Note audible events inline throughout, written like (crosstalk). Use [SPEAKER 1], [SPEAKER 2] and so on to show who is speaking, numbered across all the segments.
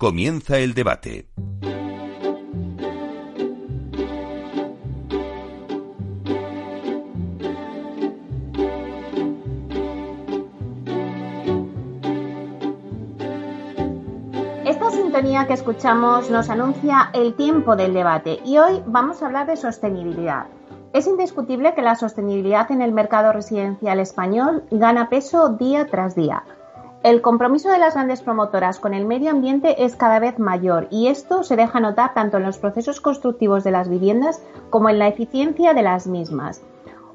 [SPEAKER 1] Comienza el debate.
[SPEAKER 2] Esta sintonía que escuchamos nos anuncia el tiempo del debate y hoy vamos a hablar de sostenibilidad. Es indiscutible que la sostenibilidad en el mercado residencial español gana peso día tras día. El compromiso de las grandes promotoras con el medio ambiente es cada vez mayor y esto se deja notar tanto en los procesos constructivos de las viviendas como en la eficiencia de las mismas.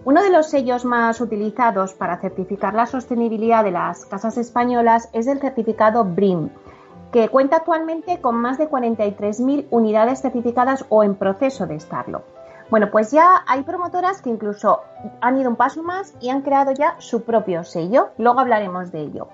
[SPEAKER 2] Uno de los sellos más utilizados para certificar la sostenibilidad de las casas españolas es el certificado BRIM, que cuenta actualmente con más de 43.000 unidades certificadas o en proceso de estarlo. Bueno, pues ya hay promotoras que incluso han ido un paso más y han creado ya su propio sello. Luego hablaremos de ello.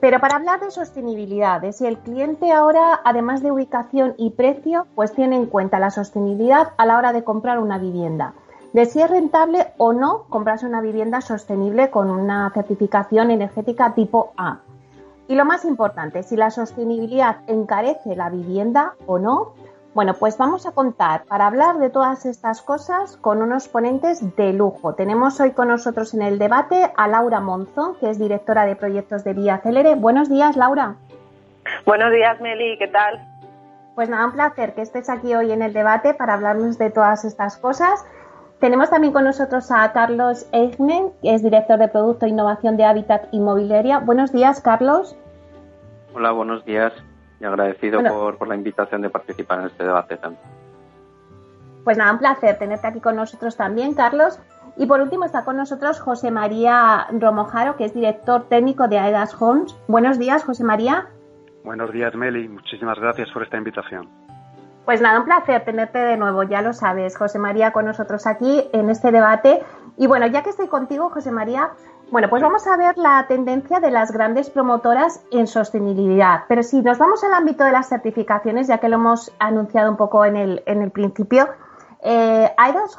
[SPEAKER 2] Pero para hablar de sostenibilidad, de si el cliente ahora, además de ubicación y precio, pues tiene en cuenta la sostenibilidad a la hora de comprar una vivienda, de si es rentable o no comprarse una vivienda sostenible con una certificación energética tipo A. Y lo más importante, si la sostenibilidad encarece la vivienda o no, bueno, pues vamos a contar para hablar de todas estas cosas con unos ponentes de lujo. Tenemos hoy con nosotros en el debate a Laura Monzón, que es directora de proyectos de Vía Celere. Buenos días, Laura.
[SPEAKER 3] Buenos días, Meli, ¿qué tal?
[SPEAKER 2] Pues nada, un placer que estés aquí hoy en el debate para hablarnos de todas estas cosas. Tenemos también con nosotros a Carlos Eichmann, que es director de Producto e Innovación de Hábitat Inmobiliaria. Buenos días, Carlos.
[SPEAKER 4] Hola, buenos días y agradecido
[SPEAKER 2] Bueno.
[SPEAKER 4] por, por la invitación de participar en este debate también.
[SPEAKER 2] Pues nada, un placer tenerte aquí con nosotros también, Carlos. Y por último está con nosotros José María Romojaro, que es director técnico de Aedas Homes. Buenos días, José María.
[SPEAKER 5] Buenos días, Meli. Muchísimas gracias por esta invitación.
[SPEAKER 2] Pues nada, un placer tenerte de nuevo, ya lo sabes, José María, con nosotros aquí en este debate. Y bueno, ya que estoy contigo, José María, bueno, pues vamos a ver la tendencia de las grandes promotoras en sostenibilidad. Pero si nos vamos al ámbito de las certificaciones, ya que lo hemos anunciado un poco en el, en el principio, eh,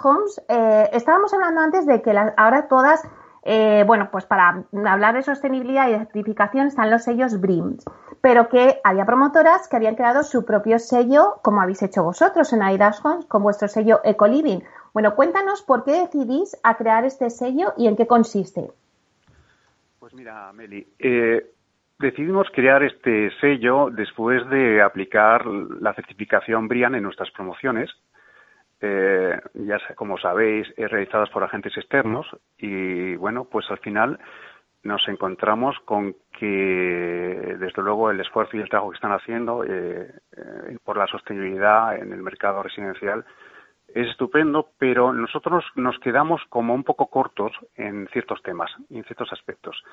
[SPEAKER 2] Homes, eh, estábamos hablando antes de que las- ahora todas, eh, bueno, pues para hablar de sostenibilidad y certificación están los sellos BRIM, pero que había promotoras que habían creado su propio sello, como habéis hecho vosotros en Idas Homes, con vuestro sello Ecoliving. Bueno, cuéntanos por qué decidís a crear este sello y en qué consiste.
[SPEAKER 5] Pues mira, Meli, eh, decidimos crear este sello después de aplicar la certificación BRIAN en nuestras promociones, eh, ya como sabéis, realizadas por agentes externos y bueno, pues al final nos encontramos con que desde luego el esfuerzo y el trabajo que están haciendo eh, eh, por la sostenibilidad en el mercado residencial es estupendo, pero nosotros nos quedamos como un poco cortos en ciertos temas, en ciertos aspectos.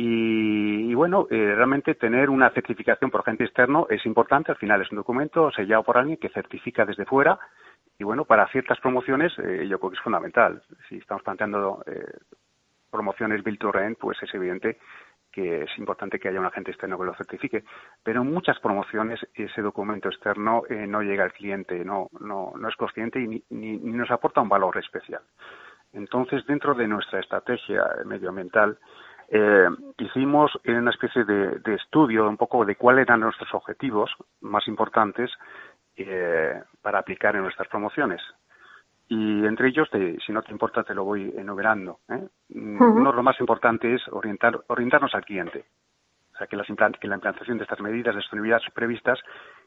[SPEAKER 5] Y, bueno, eh, realmente tener una certificación por agente externo es importante, al final es un documento sellado por alguien que certifica desde fuera y bueno, para ciertas promociones eh, yo creo que es fundamental. Si estamos planteando eh, promociones Build to Rent, pues es evidente que es importante que haya un agente externo que lo certifique. Pero en muchas promociones ese documento externo eh, no llega al cliente, no, no, no es consciente y ni, nos aporta un valor especial. Entonces, dentro de nuestra estrategia medioambiental, eh, hicimos una especie de, de, estudio un poco de cuáles eran nuestros objetivos más importantes eh, para aplicar en nuestras promociones. Y entre ellos, si no te importa, te lo voy enumerando. ¿eh? Uno de lo más importante es orientar, orientarnos al cliente. O sea, que, las que la implantación de estas medidas de sostenibilidad previstas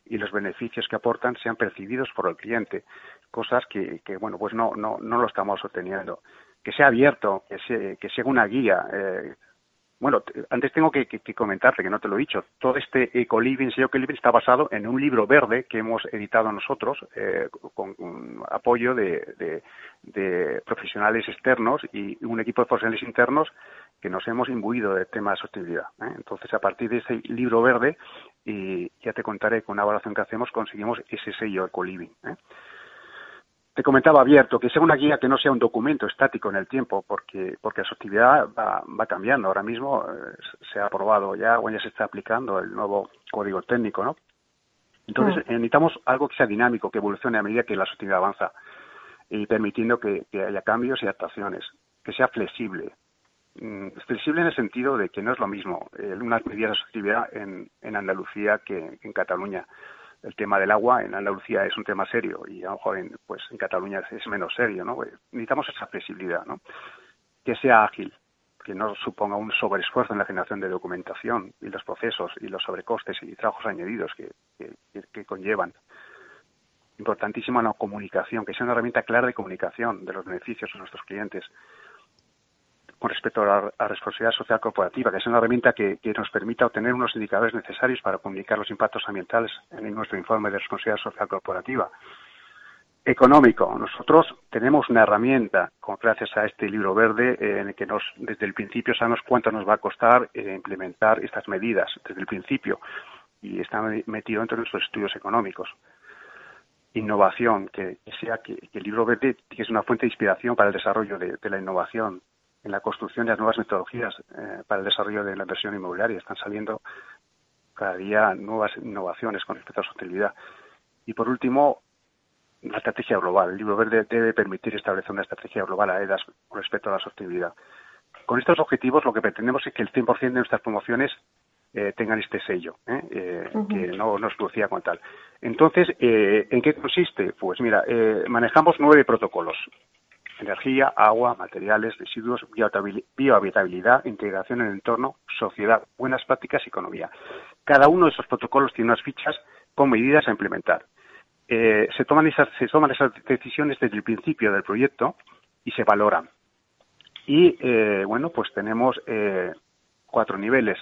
[SPEAKER 5] y los beneficios que aportan sean percibidos por el cliente. Cosas que, que bueno, pues no, no, no lo estamos obteniendo. Que sea abierto, que, sea, que sea una guía. Eh, bueno, antes tengo que, comentarte, que no te lo he dicho, todo este Ecoliving, sello Ecoliving está basado en un libro verde que hemos editado nosotros eh, con, apoyo de, profesionales externos y un equipo de profesionales internos que nos hemos imbuido del tema de sostenibilidad. ¿eh? Entonces, a partir de ese libro verde, y ya te contaré con una evaluación que hacemos, conseguimos ese sello Ecoliving. ¿eh? Te comentaba abierto, que sea una guía que no sea un documento estático en el tiempo, porque, porque la actividad va, va cambiando. Ahora mismo eh, se ha aprobado ya o ya se está aplicando el nuevo código técnico, ¿no? Entonces mm. necesitamos algo que sea dinámico, que evolucione a medida que la actividad avanza y permitiendo que, haya cambios y adaptaciones, que sea flexible. Mm, flexible en el sentido de que no es lo mismo eh, unas medidas de actividad en, en Andalucía que en Cataluña el tema del agua en Andalucía es un tema serio y a lo mejor pues en Cataluña es menos serio, ¿no? Pues necesitamos esa flexibilidad, ¿no? Que sea ágil, que no suponga un sobreesfuerzo en la generación de documentación y los procesos y los sobrecostes y trabajos añadidos que, que conllevan. Importantísima la comunicación, que sea una herramienta clara de comunicación de los beneficios a nuestros clientes con respecto a la, responsabilidad social corporativa, que es una herramienta que, nos permita obtener unos indicadores necesarios para comunicar los impactos ambientales en nuestro informe de responsabilidad social corporativa. Económico. Nosotros tenemos una herramienta, gracias a este libro verde, en el que nos, desde el principio sabemos cuánto nos va a costar eh, implementar estas medidas, desde el principio, y está metido entre nuestros estudios económicos innovación, que, sea que, el libro verde es una fuente de inspiración para el desarrollo de, la innovación, en la construcción de las nuevas metodologías eh, para el desarrollo de la inversión inmobiliaria. Están saliendo cada día nuevas innovaciones con respecto a la sostenibilidad. Y por último, la estrategia global. El libro verde debe permitir establecer una estrategia global a EDAS con respecto a la sostenibilidad. Con estos objetivos lo que pretendemos es que el 100% de nuestras promociones eh, tengan este sello, ¿eh? que no nos producía con tal. Entonces, ¿en qué consiste? Pues mira, manejamos nueve protocolos energía, agua, materiales, residuos, biohabitabilidad, integración en el entorno, sociedad, buenas prácticas y economía. Cada uno de esos protocolos tiene unas fichas con medidas a implementar. Eh, se, toman esas, se toman esas decisiones desde el principio del proyecto y se valoran. Y eh, bueno, pues tenemos eh, cuatro niveles: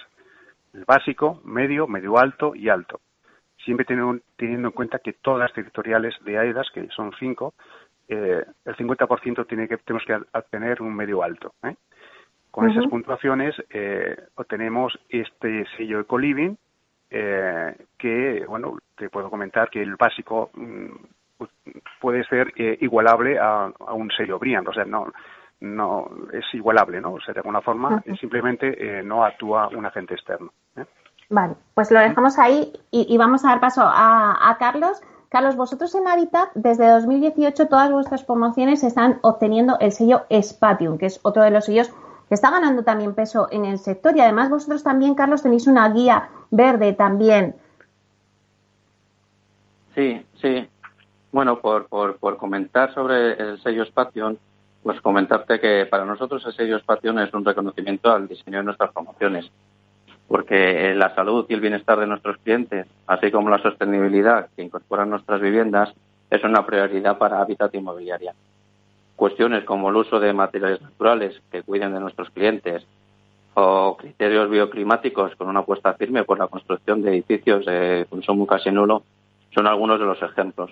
[SPEAKER 5] el básico, medio, medio alto y alto. Siempre teniendo, teniendo en cuenta que todas las territoriales de AEDAS, que son cinco, eh, el 50% tiene que, tenemos que obtener un medio alto. ¿eh? Con esas puntuaciones eh, obtenemos este sello Ecoliving, eh, que, bueno, te puedo comentar que el básico mm, pues, puede ser igualable a, un sello Brian, o sea, no, no es igualable, ¿no? O sea, de alguna forma, simplemente no actúa un agente externo.
[SPEAKER 2] Vale, pues lo dejamos ahí y, vamos a dar paso a, a Carlos. Carlos, vosotros en Habitat, desde 2018, todas vuestras promociones están obteniendo el sello Spatium, que es otro de los sellos que está ganando también peso en el sector. Y además vosotros también, Carlos, tenéis una guía verde también.
[SPEAKER 4] Sí, sí. Bueno, por, por, por comentar sobre el sello Spatium, pues comentarte que para nosotros el sello Spatium es un reconocimiento al diseño de nuestras promociones porque la salud y el bienestar de nuestros clientes, así como la sostenibilidad que incorporan nuestras viviendas, es una prioridad para Hábitat Inmobiliaria. Cuestiones como el uso de materiales naturales que cuiden de nuestros clientes o criterios bioclimáticos con una apuesta firme por la construcción de edificios de consumo casi nulo son algunos de los ejemplos.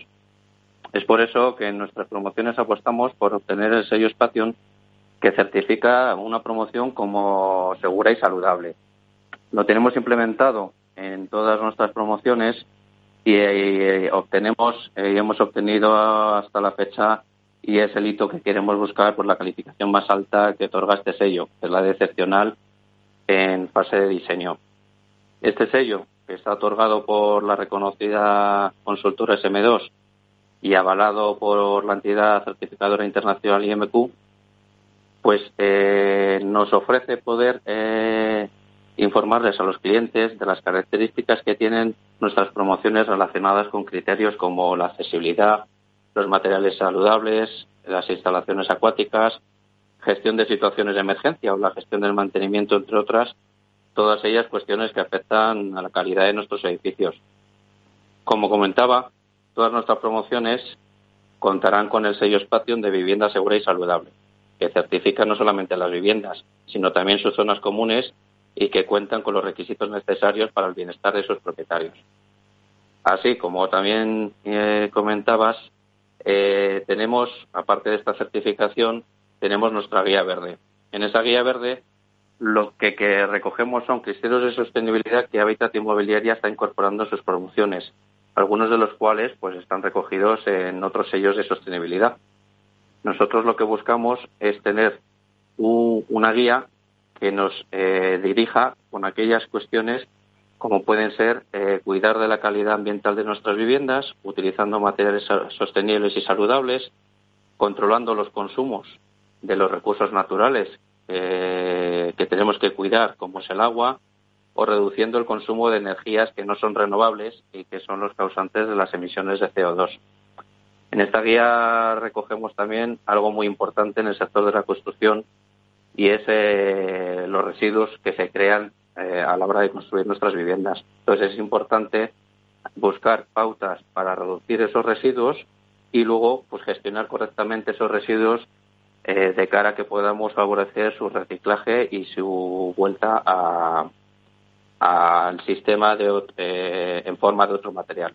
[SPEAKER 4] Es por eso que en nuestras promociones apostamos por obtener el sello Spation que certifica una promoción como segura y saludable, lo tenemos implementado en todas nuestras promociones y, eh, obtenemos eh, hemos obtenido hasta la fecha y es el hito que queremos buscar por la calificación más alta que otorga este sello, que es la de excepcional en fase de diseño. Este sello, que está otorgado por la reconocida consultora SM2 y avalado por la entidad certificadora internacional IMQ, pues eh, nos ofrece poder eh, informarles a los clientes de las características que tienen nuestras promociones relacionadas con criterios como la accesibilidad, los materiales saludables, las instalaciones acuáticas, gestión de situaciones de emergencia o la gestión del mantenimiento, entre otras, todas ellas cuestiones que afectan a la calidad de nuestros edificios. Como comentaba, todas nuestras promociones contarán con el sello Spation de vivienda segura y saludable, que certifica no solamente las viviendas, sino también sus zonas comunes y que cuentan con los requisitos necesarios para el bienestar de sus propietarios. Así como también eh, comentabas, eh, tenemos, aparte de esta certificación, tenemos nuestra guía verde. En esa guía verde lo que, recogemos son criterios de sostenibilidad que Habitat Inmobiliaria está incorporando en sus promociones, algunos de los cuales pues están recogidos en otros sellos de sostenibilidad. Nosotros lo que buscamos es tener una guía que nos eh, dirija con aquellas cuestiones como pueden ser eh, cuidar de la calidad ambiental de nuestras viviendas, utilizando materiales sostenibles y saludables, controlando los consumos de los recursos naturales eh, que tenemos que cuidar, como es el agua, o reduciendo el consumo de energías que no son renovables y que son los causantes de las emisiones de CO2. En esta guía recogemos también algo muy importante en el sector de la construcción y es eh, los residuos que se crean eh, a la hora de construir nuestras viviendas. Entonces es importante buscar pautas para reducir esos residuos y luego pues gestionar correctamente esos residuos eh, de cara a que podamos favorecer su reciclaje y su vuelta al sistema de, eh, en forma de otro material.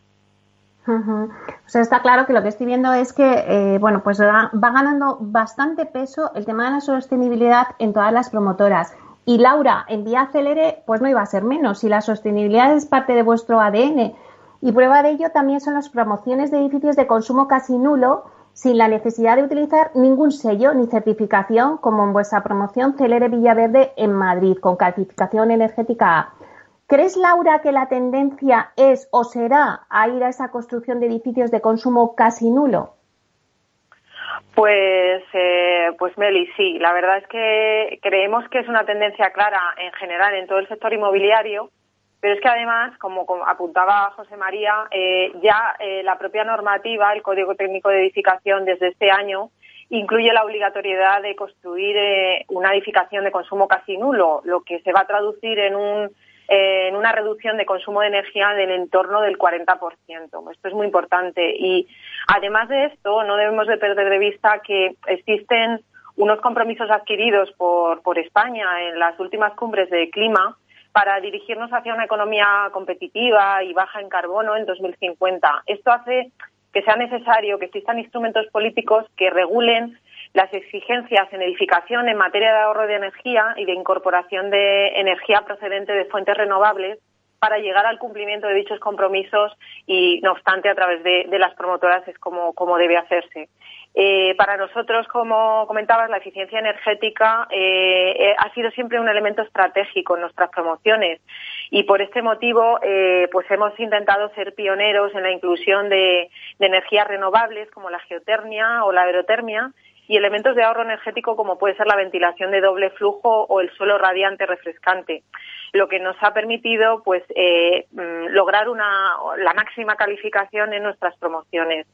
[SPEAKER 2] O sea, está claro que lo que estoy viendo es que, bueno, pues va, ganando bastante peso el tema de la sostenibilidad en todas las promotoras. Y Laura, en Vía Celere, pues no iba a ser menos. Si la sostenibilidad es parte de vuestro ADN. Y prueba de ello también son las promociones de edificios de consumo casi nulo, sin la necesidad de utilizar ningún sello ni certificación, como en vuestra promoción Celere Villaverde en Madrid, con calificación energética A. ¿Crees, Laura, que la tendencia es o será a ir a esa construcción de edificios de consumo casi nulo?
[SPEAKER 3] Pues, eh, pues Meli, sí. La verdad es que creemos que es una tendencia clara en general en todo el sector inmobiliario, pero es que además, como, apuntaba José María, eh, ya eh, la propia normativa, el Código Técnico de Edificación desde este año, incluye la obligatoriedad de construir eh, una edificación de consumo casi nulo, lo que se va a traducir en un en una reducción de consumo de energía del entorno del 40%. Esto es muy importante. Y además de esto, no debemos de perder de vista que existen unos compromisos adquiridos por, por España en las últimas cumbres de clima para dirigirnos hacia una economía competitiva y baja en carbono en 2050. Esto hace que sea necesario que existan instrumentos políticos que regulen las exigencias en edificación en materia de ahorro de energía y de incorporación de energía procedente de fuentes renovables para llegar al cumplimiento de dichos compromisos y, no obstante, a través de, las promotoras es como, debe hacerse. Eh, para nosotros, como comentabas, la eficiencia energética eh, eh, ha sido siempre un elemento estratégico en nuestras promociones y por este motivo pues hemos intentado ser pioneros en la inclusión de energías renovables como la geotermia o la aerotermia y elementos de ahorro energético como puede ser la ventilación de doble flujo o el suelo radiante refrescante lo que nos ha permitido pues eh, mm, lograr una, la máxima calificación en nuestras promociones.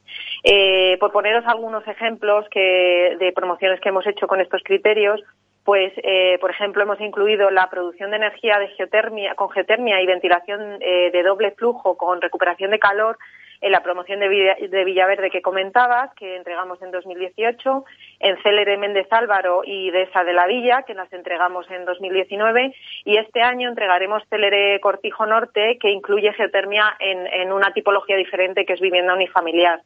[SPEAKER 3] Eh, por poneros algunos ejemplos que, de promociones que hemos hecho con estos criterios, pues eh, por ejemplo hemos incluido la producción de energía de geotermia, con geotermia y ventilación de doble flujo con recuperación de calor en la promoción de, Villaverde que comentabas, que entregamos en 2018, en Célere Méndez Álvaro y Desa de la Villa, que las entregamos en 2019, y este año entregaremos Célere Cortijo Norte, que incluye geotermia en, en una tipología diferente que es vivienda unifamiliar.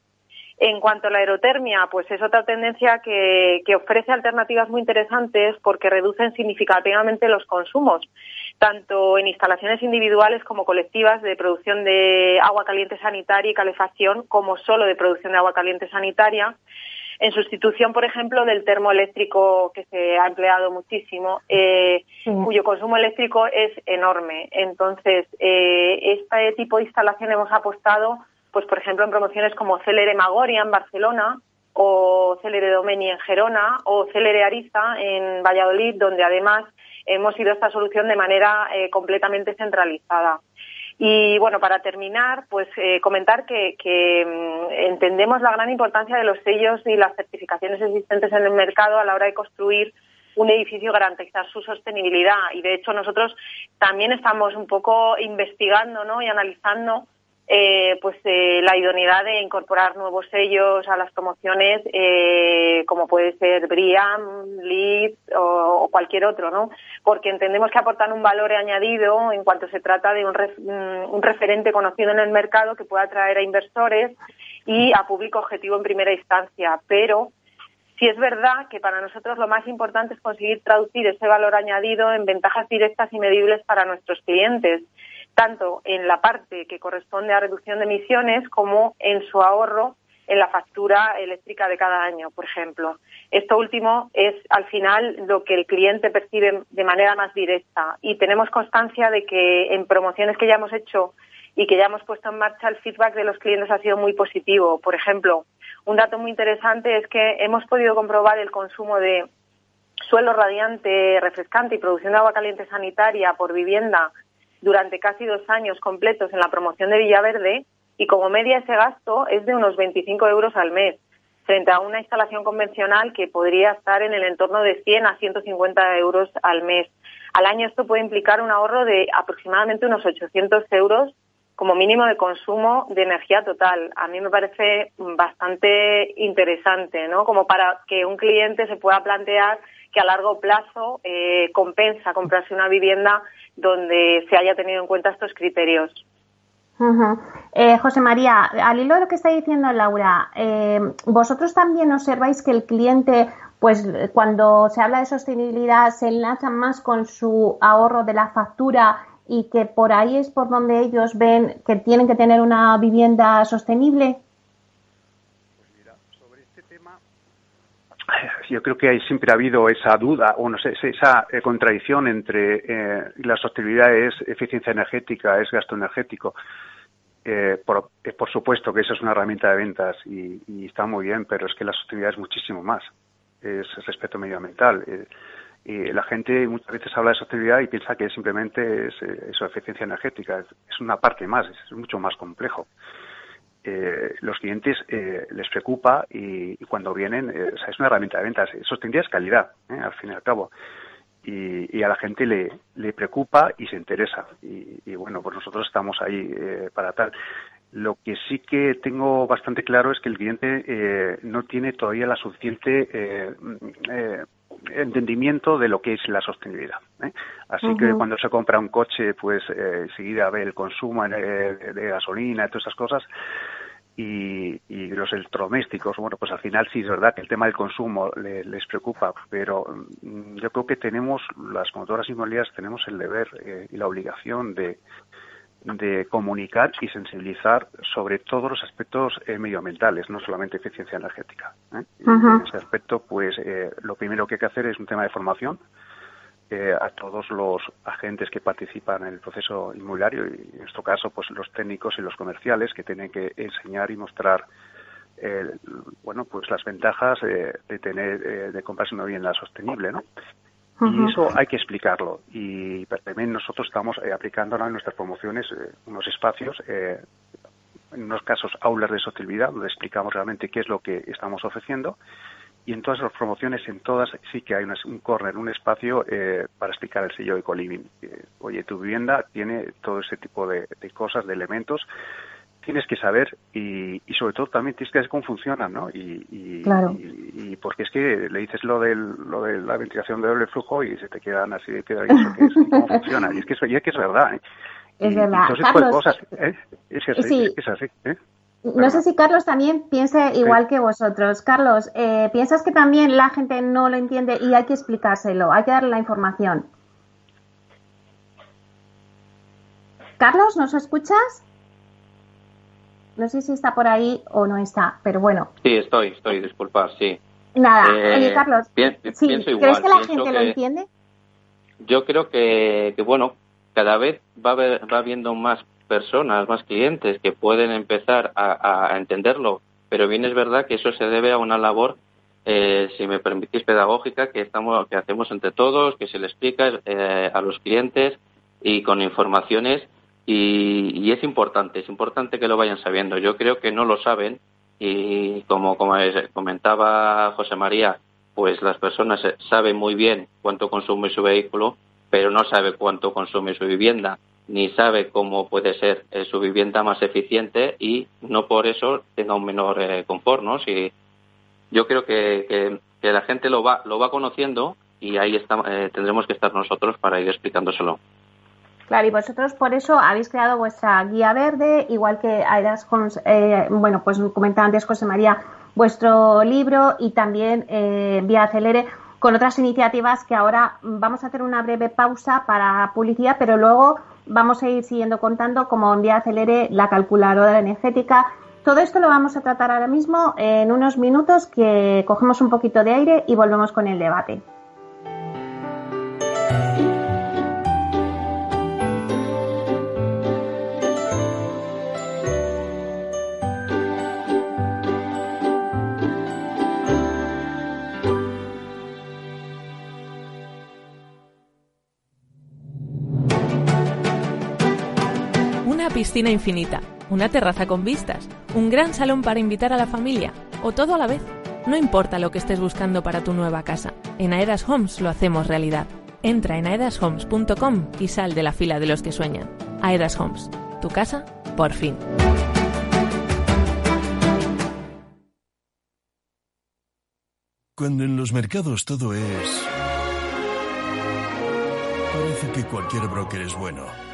[SPEAKER 3] En cuanto a la aerotermia, pues es otra tendencia que, ofrece alternativas muy interesantes porque reducen significativamente los consumos, tanto en instalaciones individuales como colectivas de producción de agua caliente sanitaria y calefacción, como solo de producción de agua caliente sanitaria. en sustitución, por ejemplo, del termoeléctrico que se ha empleado muchísimo, eh, cuyo consumo eléctrico es enorme. Entonces, eh, este tipo de instalación hemos apostado, pues, por ejemplo, en promociones como Celere Magoria en Barcelona o Celere Domeni en Gerona o Celere Ariza en Valladolid, donde además hemos ido a esta solución de manera eh, completamente centralizada. Y bueno, para terminar, pues eh, comentar que, mm, entendemos la gran importancia de los sellos y las certificaciones existentes en el mercado a la hora de construir un edificio garantizar su sostenibilidad y de hecho nosotros también estamos un poco investigando ¿no? y analizando eh, pues eh, la idoneidad de incorporar nuevos sellos a las promociones eh, como puede ser Briam, Lead o, cualquier otro, ¿no? Porque entendemos que aportan un valor añadido en cuanto se trata de un, un referente conocido en el mercado que pueda atraer a inversores y a público objetivo en primera instancia, pero Sí es verdad que para nosotros lo más importante es conseguir traducir ese valor añadido en ventajas directas y medibles para nuestros clientes tanto en la parte que corresponde a reducción de emisiones como en su ahorro en la factura eléctrica de cada año, por ejemplo. Esto último es, al final, lo que el cliente percibe de manera más directa y tenemos constancia de que en promociones que ya hemos hecho y que ya hemos puesto en marcha, el feedback de los clientes ha sido muy positivo. Por ejemplo, un dato muy interesante es que hemos podido comprobar el consumo de suelo radiante, refrescante y producción de agua caliente sanitaria por vivienda durante casi dos años completos en la promoción de Villaverde y como media ese gasto es de unos 25 euros al mes, frente a una instalación convencional que podría estar en el entorno de 100 a 150 euros al mes. Al año esto puede implicar un ahorro de aproximadamente unos 800 euros como mínimo de consumo de energía total. A mí me parece bastante interesante, ¿no? Como para que un cliente se pueda plantear que a largo plazo eh, compensa comprarse una vivienda donde se haya tenido en cuenta estos criterios.
[SPEAKER 2] Eh, José María, al hilo de lo que está diciendo Laura, eh, ¿vosotros también observáis que el cliente, pues cuando se habla de sostenibilidad, se enlaza más con su ahorro de la factura y que por ahí es por donde ellos ven que tienen que tener una vivienda sostenible?
[SPEAKER 5] Yo creo que siempre ha habido esa duda o no sé esa eh, contradicción entre eh, la sostenibilidad es eficiencia energética es gasto energético. Eh, por, por, supuesto que esa es una herramienta de ventas y, está muy bien pero es que la sostenibilidad es muchísimo más. Es respeto medioambiental. Y la gente muchas veces habla de sostenibilidad y piensa que simplemente es eso eficiencia energética. Es una parte más es mucho más complejo eh, los clientes eh, les preocupa y, cuando vienen, eh, es una herramienta de ventas. Sostenibilidad es calidad, al fin y al cabo. Y, a la gente le, le, preocupa y se interesa. Y, bueno, pues nosotros estamos ahí para tal. Lo que sí que tengo bastante claro es que el cliente no tiene todavía la suficiente entendimiento de lo que es la sostenibilidad. Así que cuando se compra un coche, pues enseguida ve el consumo de, gasolina y todas esas cosas y, los electrodomésticos, bueno, pues al final sí es verdad que el tema del consumo les preocupa, pero mm, yo creo que tenemos, las motoras inmobiliarias tenemos el deber eh, y la obligación de, de comunicar y sensibilizar sobre todos los aspectos eh, medioambientales, no solamente eficiencia energética. ¿eh? en ese aspecto, pues lo primero que hay que hacer es un tema de formación, eh, a todos los agentes que participan en el proceso inmobiliario y en nuestro caso pues los técnicos y los comerciales que tienen que enseñar y mostrar eh, bueno pues las ventajas eh, de tener de comprarse una vivienda sostenible no y eso hay que explicarlo. Y también nosotros estamos aplicando en nuestras promociones unos espacios en unos casos aulas de sostenibilidad donde explicamos realmente qué es lo que estamos ofreciendo. Y en todas las promociones, en todas, sí que hay un corner, un espacio eh, para explicar el sello Ecoliving. Eh, oye, tu vivienda tiene todo ese tipo de, cosas, de elementos, tienes que saber y, y, sobre todo también tienes que saber cómo funcionan, ¿no? Y, y, porque es que le dices lo, del, lo de la ventilación de doble flujo y se te quedan así de piedra y eso cómo funciona. Y es que eso ya que es verdad, ¿eh?
[SPEAKER 2] Es verdad.
[SPEAKER 5] cosas, ¿eh? Es, así, es así, ¿eh?
[SPEAKER 2] No sé si Carlos también piensa igual que vosotros. Carlos, eh, ¿piensas que también la gente no lo entiende y hay que explicárselo, hay que darle la información? Carlos, ¿nos escuchas? No sé si está por ahí o no está, pero bueno.
[SPEAKER 4] Sí, estoy, estoy, disculpad, sí.
[SPEAKER 2] Nada, eh, oye Carlos, ¿crees que la gente lo entiende?
[SPEAKER 4] Yo creo que, bueno, cada vez va, a haber, va habiendo más personas, más clientes que pueden empezar a, entenderlo, pero bien es verdad que eso se debe a una labor, eh, si me permitís, pedagógica que estamos, que hacemos entre todos, que se le explica eh, a los clientes y con informaciones y, es importante, es importante que lo vayan sabiendo. Yo creo que no lo saben y como, como comentaba José María, pues las personas saben muy bien cuánto consume su vehículo, pero no sabe cuánto consume su vivienda, ni sabe cómo puede ser eh, su vivienda más eficiente y no por eso tenga un menor eh, confort, ¿no? Si, yo creo que, que, la gente lo va, lo va conociendo y ahí está, eh, tendremos que estar nosotros para ir explicándoselo.
[SPEAKER 2] Claro, y vosotros por eso habéis creado vuestra guía verde, igual que Homes, eh, bueno, pues comentaba antes José María, vuestro libro y también eh, Vía Acelere con otras iniciativas que ahora vamos a hacer una breve pausa para publicidad, pero luego vamos a ir siguiendo contando como en Vía Acelere la calculadora energética. Todo esto lo vamos a tratar ahora mismo en unos minutos que cogemos un poquito de aire y volvemos con el debate.
[SPEAKER 6] Piscina infinita, una terraza con vistas, un gran salón para invitar a la familia o todo a la vez. No importa lo que estés buscando para tu nueva casa, en Aedas Homes lo hacemos realidad. Entra en aedashomes.com y sal de la fila de los que sueñan. Aedas Homes, tu casa, por fin.
[SPEAKER 7] Cuando en los mercados todo es... Parece que cualquier broker es bueno.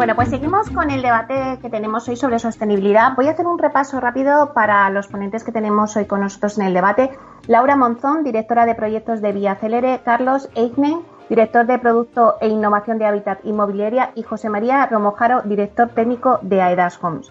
[SPEAKER 2] Bueno, pues seguimos con el debate que tenemos hoy sobre sostenibilidad. Voy a hacer un repaso rápido para los ponentes que tenemos hoy con nosotros en el debate. Laura Monzón, directora de proyectos de Vía Celere, Carlos Eichnen, director de Producto e Innovación de Hábitat Inmobiliaria, y José María Romojaro, director técnico de Aedas Homes.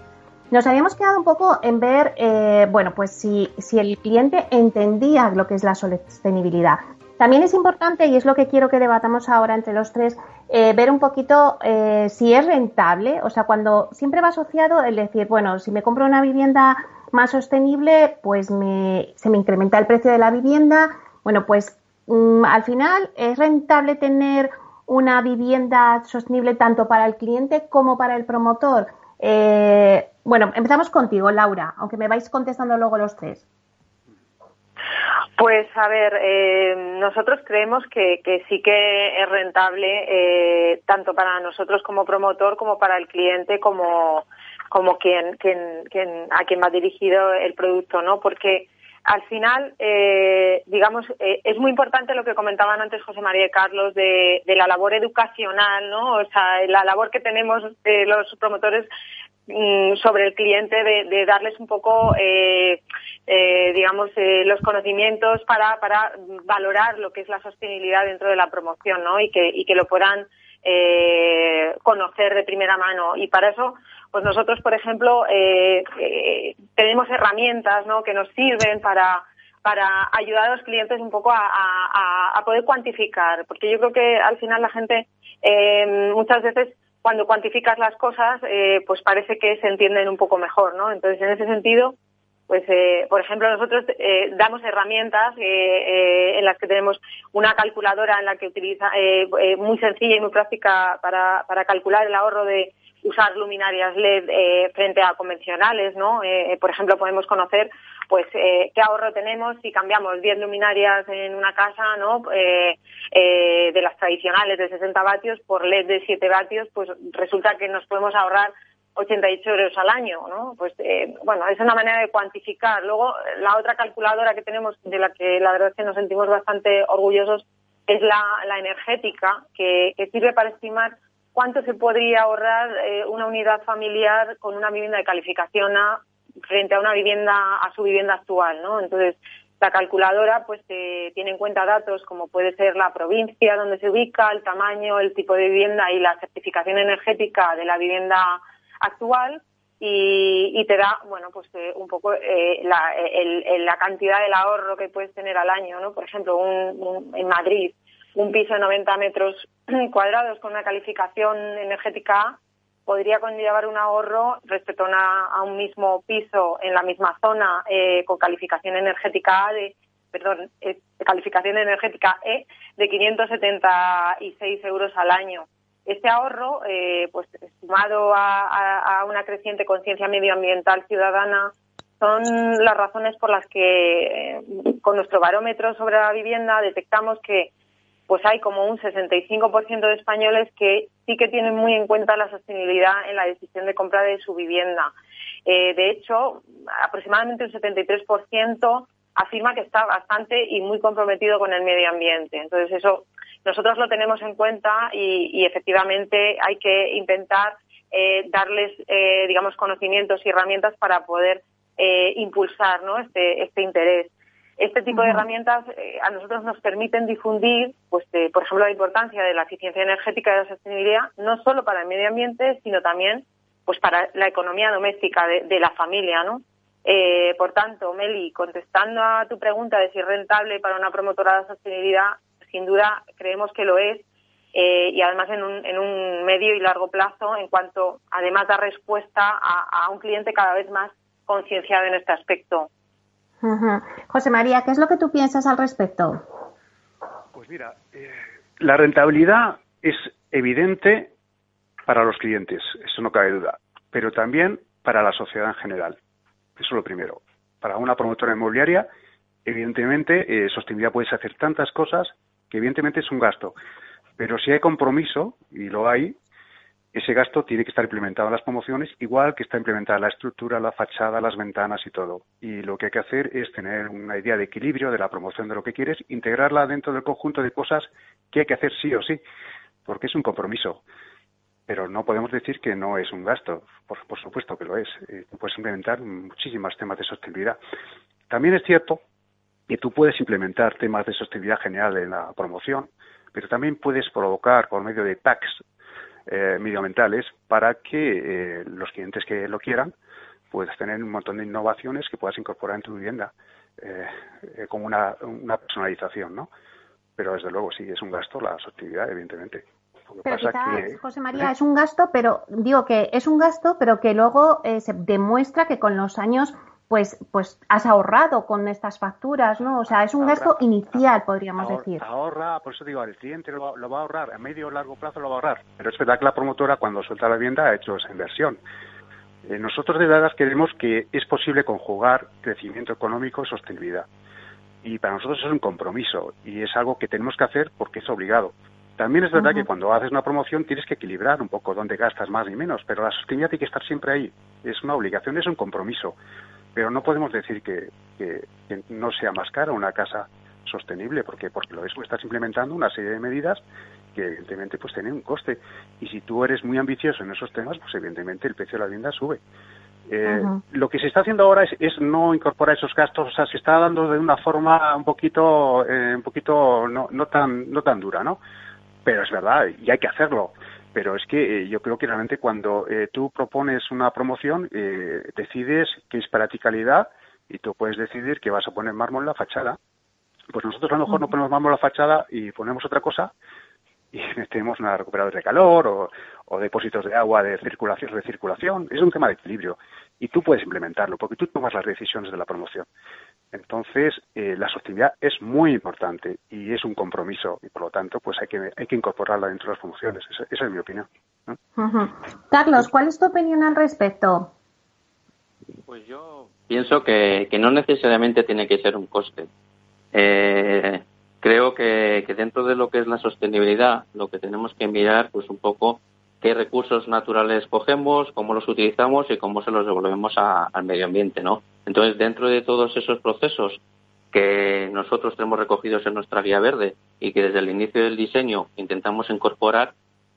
[SPEAKER 2] Nos habíamos quedado un poco en ver, eh, bueno, pues si, si el cliente entendía lo que es la sostenibilidad. También es importante, y es lo que quiero que debatamos ahora entre los tres, eh, ver un poquito eh, si es rentable, o sea, cuando siempre va asociado el decir, bueno, si me compro una vivienda más sostenible, pues me, se me incrementa el precio de la vivienda. Bueno, pues mm, al final es rentable tener una vivienda sostenible tanto para el cliente como para el promotor. Eh, bueno, empezamos contigo, Laura, aunque me vais contestando luego los tres.
[SPEAKER 3] Pues a ver, eh, nosotros creemos que, sí que es rentable eh, tanto para nosotros como promotor como para el cliente como como quien, quien, quien a quien va dirigido el producto, ¿no? Porque al final, eh, digamos, es muy importante lo que comentaban antes José María y Carlos de, de, la labor educacional, ¿no? O sea, la labor que tenemos los promotores Mm, sobre el cliente de, darles un poco, eh, eh, digamos, eh, los conocimientos para, para valorar lo que es la sostenibilidad dentro de la promoción, ¿no? Y que, y que lo puedan conocer de primera mano. Y para eso, pues nosotros, por ejemplo, tenemos herramientas, ¿no? Que nos sirven para para ayudar a los clientes un poco a, a poder cuantificar, porque yo creo que al final la gente muchas veces cuando cuantificas las cosas, eh, pues parece que se entienden un poco mejor, ¿no? Entonces, en ese sentido, pues, eh, por ejemplo, nosotros eh, damos herramientas en las que tenemos una calculadora en la que utiliza muy sencilla y muy práctica para, para calcular el ahorro de usar luminarias LED frente a convencionales, ¿no? por ejemplo, podemos conocer pues eh, qué ahorro tenemos si cambiamos 10 luminarias en una casa, ¿no? Eh, eh, de las tradicionales de 60 vatios por LED de 7 vatios, pues resulta que nos podemos ahorrar 88 euros al año, ¿no? Pues bueno, es una manera de cuantificar. Luego, la otra calculadora que tenemos, de la que la verdad es que nos sentimos bastante orgullosos, es la, energética, que, sirve para estimar cuánto se podría ahorrar una unidad familiar con una vivienda de calificación A frente a una vivienda, a su vivienda actual, ¿no? Entonces, la calculadora pues eh, tiene en cuenta datos como puede ser la provincia donde se ubica, el tamaño, el tipo de vivienda y la certificación energética de la vivienda actual y, te da bueno pues eh, un poco eh, la, la, cantidad del ahorro que puedes tener al año, ¿no? Por ejemplo, un, en Madrid un piso de 90 metros (clears throat) cuadrados con una calificación energética podría conllevar un ahorro respecto a, un mismo piso en la misma zona eh, con calificación energética A de, perdón, eh, calificación energética E de 576 euros al año. Este ahorro, eh, pues sumado a, una creciente conciencia medioambiental ciudadana, son las razones por las que con nuestro barómetro sobre la vivienda detectamos que pues hay como un 65% de españoles que sí que tienen muy en cuenta la sostenibilidad en la decisión de compra de su vivienda. Eh, de hecho, aproximadamente un 73% afirma que está bastante y muy comprometido con el medio ambiente. Entonces, eso nosotros lo tenemos en cuenta y, efectivamente hay que intentar eh, darles, eh, digamos, conocimientos y herramientas para poder impulsar este, este interés. Este tipo de herramientas eh, a nosotros nos permiten difundir, pues, por ejemplo, la importancia de la eficiencia energética y la sostenibilidad, no solo para el medio ambiente, sino también pues para la economía doméstica de, la familia, ¿no? Eh, por tanto, Meli, contestando a tu pregunta de si es rentable para una promotora de sostenibilidad, sin duda creemos que lo es eh, y además en un, en un medio y largo plazo en cuanto además da respuesta a, a un cliente cada vez más concienciado en este aspecto.
[SPEAKER 2] José María, ¿qué es lo que tú piensas al respecto?
[SPEAKER 5] Pues mira, eh, la rentabilidad es evidente para los clientes, eso no cabe duda, pero también para la sociedad en general. Eso es lo primero. Para una promotora inmobiliaria, evidentemente, eh, sostenibilidad puedes hacer tantas cosas que evidentemente es un gasto. Pero si hay compromiso, y lo hay, ese gasto tiene que estar implementado en las promociones, igual que está implementada la estructura, la fachada, las ventanas y todo. Y lo que hay que hacer es tener una idea de equilibrio de la promoción de lo que quieres, integrarla dentro del conjunto de cosas que hay que hacer sí o sí, porque es un compromiso. Pero no podemos decir que no es un gasto, por, supuesto que lo es. Eh, puedes implementar muchísimos temas de sostenibilidad. También es cierto que tú puedes implementar temas de sostenibilidad general en la promoción, pero también puedes provocar por medio de tags eh, medioambientales para que eh, los clientes que lo quieran puedas tener un montón de innovaciones que puedas incorporar en tu vivienda eh, eh como una, una personalización, ¿no? Pero desde luego sí, es un gasto la sostenibilidad, evidentemente.
[SPEAKER 2] pero quizás, José María, es un gasto, pero digo que es un gasto, pero que luego se demuestra que con los años pues, pues has ahorrado con estas facturas, ¿no? O sea, es un gasto inicial, podríamos decir.
[SPEAKER 5] Ahorra, por eso digo, el cliente lo, va a ahorrar, a medio o largo plazo lo va a ahorrar. Pero es verdad que la promotora, cuando suelta la vivienda, ha hecho esa inversión. Eh, nosotros de verdad queremos que es posible conjugar crecimiento económico y sostenibilidad. Y para nosotros es un compromiso y es algo que tenemos que hacer porque es obligado. También es verdad que cuando haces una promoción tienes que equilibrar un poco dónde gastas más y menos, pero la sostenibilidad tiene que estar siempre ahí. Es una obligación, es un compromiso pero no podemos decir que, no sea más cara una casa sostenible, porque porque lo es, estás implementando una serie de medidas que evidentemente pues tienen un coste y si tú eres muy ambicioso en esos temas, pues evidentemente el precio de la vivienda sube. Eh, lo que se está haciendo ahora es, no incorporar esos gastos, o sea, se está dando de una forma un poquito, eh, un poquito no, no tan, no tan dura, ¿no? Pero es verdad y hay que hacerlo pero es que eh, yo creo que realmente cuando eh, tú propones una promoción, eh, decides que es para ti calidad y tú puedes decidir que vas a poner mármol en la fachada. Pues nosotros a lo mejor no ponemos mármol en la fachada y ponemos otra cosa y (laughs) tenemos una recuperadora de calor o, o, depósitos de agua de circulación, recirculación. Es un tema de equilibrio y tú puedes implementarlo porque tú tomas las decisiones de la promoción. Entonces, eh, la sostenibilidad es muy importante y es un compromiso y por lo tanto, pues hay que, hay que incorporarla dentro de las funciones. Esa, es mi opinión.
[SPEAKER 2] Carlos, ¿cuál es tu opinión al respecto?
[SPEAKER 4] Pues yo pienso que, que no necesariamente tiene que ser un coste. Eh, creo que, que, dentro de lo que es la sostenibilidad, lo que tenemos que mirar, pues un poco qué recursos naturales cogemos, cómo los utilizamos y cómo se los devolvemos al medio ambiente, ¿no? Entonces, dentro de todos esos procesos que nosotros tenemos recogidos en nuestra guía verde y que desde el inicio del diseño intentamos incorporar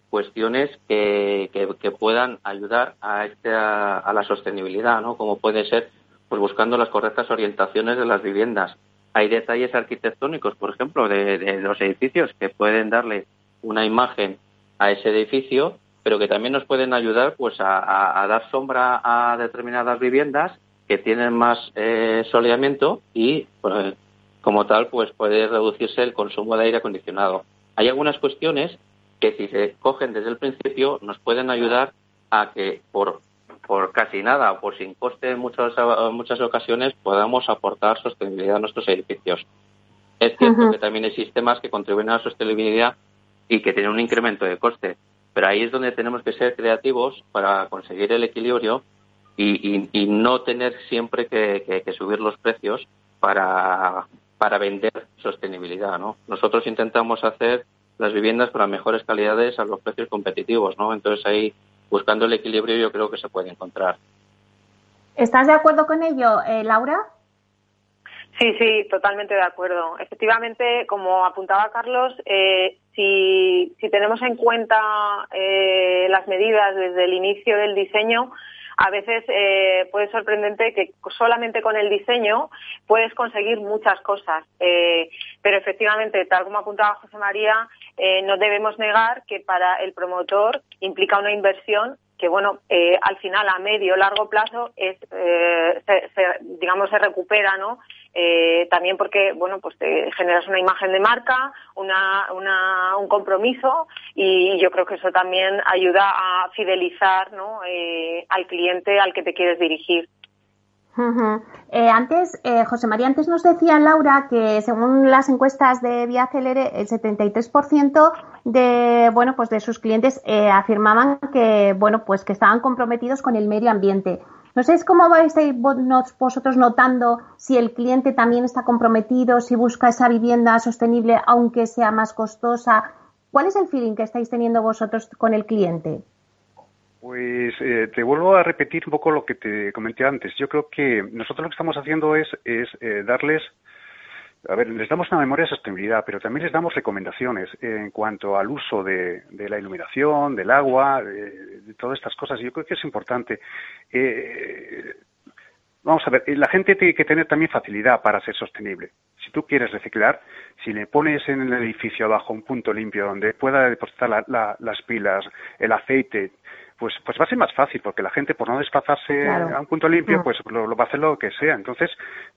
[SPEAKER 4] cuestiones que, que, puedan ayudar a, este, a, la sostenibilidad, ¿no? Como puede ser, pues buscando las correctas orientaciones de las viviendas. Hay detalles arquitectónicos, por ejemplo, de, de los edificios que pueden darle una imagen a ese edificio pero que también nos pueden ayudar pues a, dar sombra a determinadas viviendas que tienen más eh, soleamiento y pues, como tal pues puede reducirse el consumo de aire acondicionado. Hay algunas cuestiones que si se cogen desde el principio nos pueden ayudar a que por, por casi nada o por sin coste en muchas, muchas ocasiones podamos aportar sostenibilidad a nuestros edificios. Es cierto que también hay sistemas que contribuyen a la sostenibilidad y que tienen un incremento de coste, pero ahí es donde tenemos que ser creativos para conseguir el equilibrio y, no tener siempre que, subir los precios para, para vender sostenibilidad. ¿no? Nosotros intentamos hacer las viviendas para mejores calidades a los precios competitivos. ¿no? Entonces ahí, buscando el equilibrio, yo creo que se puede encontrar.
[SPEAKER 2] ¿Estás de acuerdo con ello, eh, Laura?
[SPEAKER 3] Sí, sí, totalmente de acuerdo. Efectivamente, como apuntaba Carlos, eh, si, si, tenemos en cuenta eh, las medidas desde el inicio del diseño, a veces eh, puede sorprendente que solamente con el diseño puedes conseguir muchas cosas. Eh, pero efectivamente, tal como apuntaba José María, eh, no debemos negar que para el promotor implica una inversión que bueno al final a medio largo plazo es se, digamos se recupera no eh, también porque bueno pues te generas una imagen de marca una, una, un compromiso y yo creo que eso también ayuda a fidelizar ¿no? al cliente al que te quieres dirigir
[SPEAKER 2] eh, antes, eh, José María, antes nos decía Laura que según las encuestas de Vía Celere, el 73% de, bueno, pues de sus clientes eh, afirmaban que, bueno, pues que estaban comprometidos con el medio ambiente. No sé cómo vais vosotros notando si el cliente también está comprometido, si busca esa vivienda sostenible aunque sea más costosa. ¿Cuál es el feeling que estáis teniendo vosotros con el cliente?
[SPEAKER 5] Pues eh, te vuelvo a repetir un poco lo que te comenté antes. Yo creo que nosotros lo que estamos haciendo es, es eh, darles, a ver, les damos una memoria de sostenibilidad, pero también les damos recomendaciones en cuanto al uso de, la iluminación, del agua, de, todas estas cosas. Yo creo que es importante. Eh, vamos a ver, la gente tiene que tener también facilidad para ser sostenible. Si tú quieres reciclar, si le pones en el edificio abajo un punto limpio donde pueda depositar las pilas, el aceite, pues, pues va a ser más fácil, porque la gente, por no desplazarse a un punto limpio, mm. pues lo, va a hacer lo que sea. Entonces,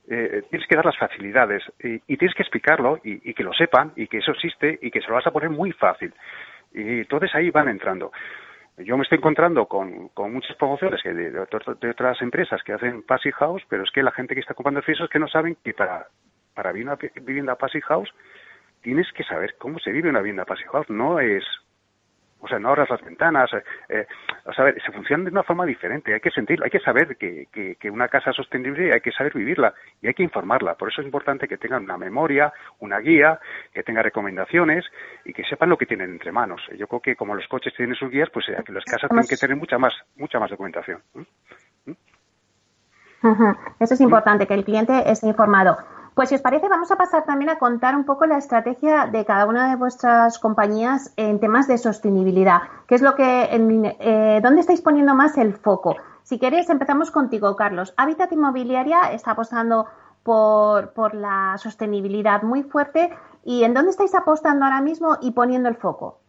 [SPEAKER 5] eh, tienes que dar las facilidades y, tienes que explicarlo y, que lo sepan y que eso existe y que se lo vas a poner muy fácil. Y entonces ahí van entrando. Yo me estoy encontrando con, con muchas promociones de, de, otras empresas que hacen Passive House, pero es que la gente que está comprando el piso es que no saben que para, para vivir una vivienda Passive House tienes que saber cómo se vive una vivienda Passive House. No es o sea, no abras las ventanas, eh, eh, o sea, se funciona de una forma diferente, hay que sentirlo, hay que saber que, que, una casa sostenible hay que saber vivirla y hay que informarla, por eso es importante que tengan una memoria, una guía, que tenga recomendaciones y que sepan lo que tienen entre manos. Yo creo que como los coches tienen sus guías, pues eh, las casas tienen que tener mucha más, mucha más documentación. ¿Mm?
[SPEAKER 2] Eso es importante, que el cliente esté informado. Pues si os parece, vamos a pasar también a contar un poco la estrategia de cada una de vuestras compañías en temas de sostenibilidad. ¿Qué es lo que, eh, dónde estáis poniendo más el foco? Si queréis, empezamos contigo, Carlos. Habitat Inmobiliaria está apostando por, por la sostenibilidad muy fuerte. ¿Y en dónde estáis apostando ahora mismo y poniendo el foco?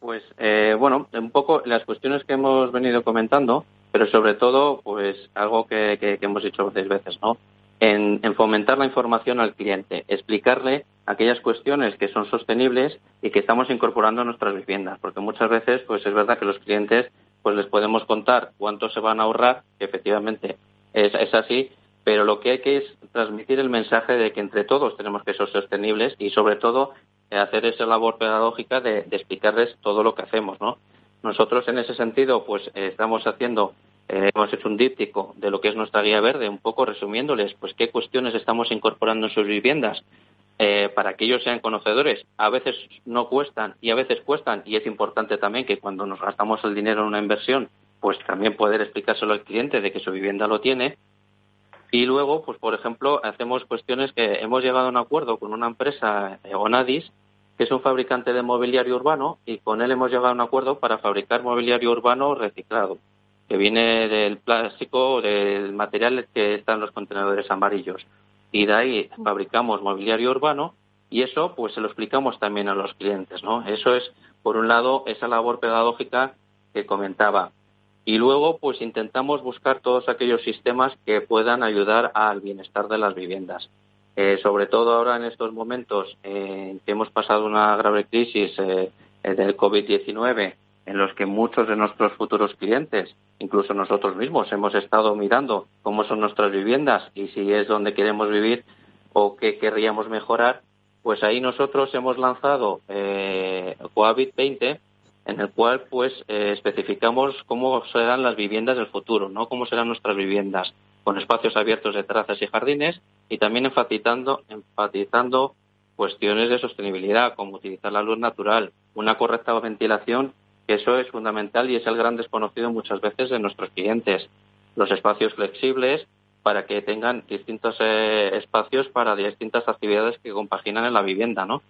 [SPEAKER 4] Pues eh, bueno, un poco las cuestiones que hemos venido comentando, pero sobre todo, pues algo que, que hemos dicho varias veces, ¿no? En, fomentar la información al cliente, explicarle aquellas cuestiones que son sostenibles y que estamos incorporando a nuestras viviendas, porque muchas veces pues es verdad que los clientes pues les podemos contar cuánto se van a ahorrar, que efectivamente es, es así, pero lo que hay que es transmitir el mensaje de que entre todos tenemos que ser sostenibles y sobre todo hacer esa labor pedagógica de, de explicarles todo lo que hacemos, ¿no? Nosotros en ese sentido pues estamos haciendo eh, hemos hecho un díptico de lo que es nuestra guía verde, un poco resumiéndoles pues qué cuestiones estamos incorporando en sus viviendas eh, para que ellos sean conocedores. A veces no cuestan y a veces cuestan y es importante también que cuando nos gastamos el dinero en una inversión, pues también poder explicárselo al cliente de que su vivienda lo tiene. Y luego, pues por ejemplo, hacemos cuestiones que hemos llegado a un acuerdo con una empresa, eh, Onadis, que es un fabricante de mobiliario urbano, y con él hemos llegado a un acuerdo para fabricar mobiliario urbano reciclado que viene del plástico, del material que está en los contenedores amarillos. Y de ahí fabricamos mobiliario urbano y eso pues se lo explicamos también a los clientes, ¿no? Eso es, por un lado, esa labor pedagógica que comentaba. Y luego, pues intentamos buscar todos aquellos sistemas que puedan ayudar al bienestar de las viviendas. Eh, sobre todo ahora en estos momentos en que hemos pasado una grave crisis eh, del COVID-19 en los que muchos de nuestros futuros clientes, incluso nosotros mismos, hemos estado mirando cómo son nuestras viviendas y si es donde queremos vivir o qué querríamos mejorar, pues ahí nosotros hemos lanzado eh, Cohabit 20, en el cual pues eh, especificamos cómo serán las viviendas del futuro, no cómo serán nuestras viviendas, con espacios abiertos de terrazas y jardines y también enfatizando, enfatizando cuestiones de sostenibilidad, como utilizar la luz natural, una correcta ventilación eso es fundamental y es el gran desconocido muchas veces de nuestros clientes. Los espacios flexibles para que tengan distintos eh, espacios para distintas actividades que compaginan en la vivienda, ¿no?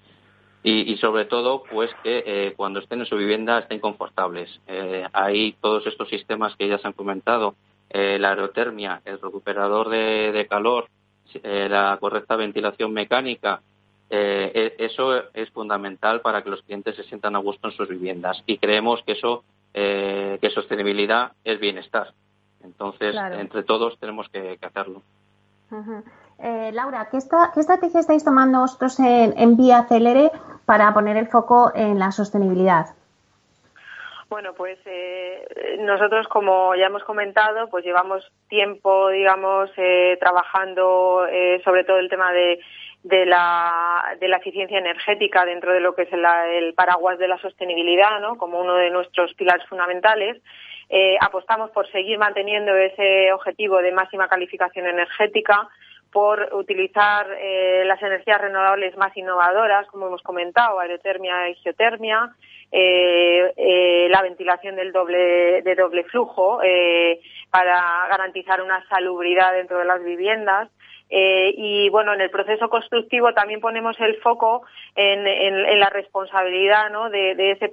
[SPEAKER 4] Y, sobre todo, pues que eh, cuando estén en su vivienda estén confortables. Eh, hay todos estos sistemas que ya se han comentado, la aerotermia, el recuperador de calor, la correcta ventilación mecánica, eh, e, eso es fundamental para que los clientes se sientan a gusto en sus viviendas y creemos que eso, eh, que sostenibilidad es bienestar. Entonces, entre todos tenemos que, hacerlo.
[SPEAKER 2] Eh, Laura, ¿qué, estrategia estáis tomando vosotros en, en Vía Celere para poner el foco en la sostenibilidad?
[SPEAKER 3] Bueno, pues nosotros, como ya hemos comentado, pues llevamos tiempo, digamos, trabajando sobre todo el tema de de la, de la eficiencia energética dentro de lo que es el, paraguas de la sostenibilidad, ¿no? como uno de nuestros pilares fundamentales. Eh, apostamos por seguir manteniendo ese objetivo de máxima calificación energética, por utilizar eh, las energías renovables más innovadoras, como hemos comentado, aerotermia y geotermia, eh, eh, la ventilación del doble, de doble flujo para garantizar una salubridad dentro de las viviendas. Eh, y bueno, en el proceso constructivo también ponemos el foco en, la responsabilidad ¿no? de, ese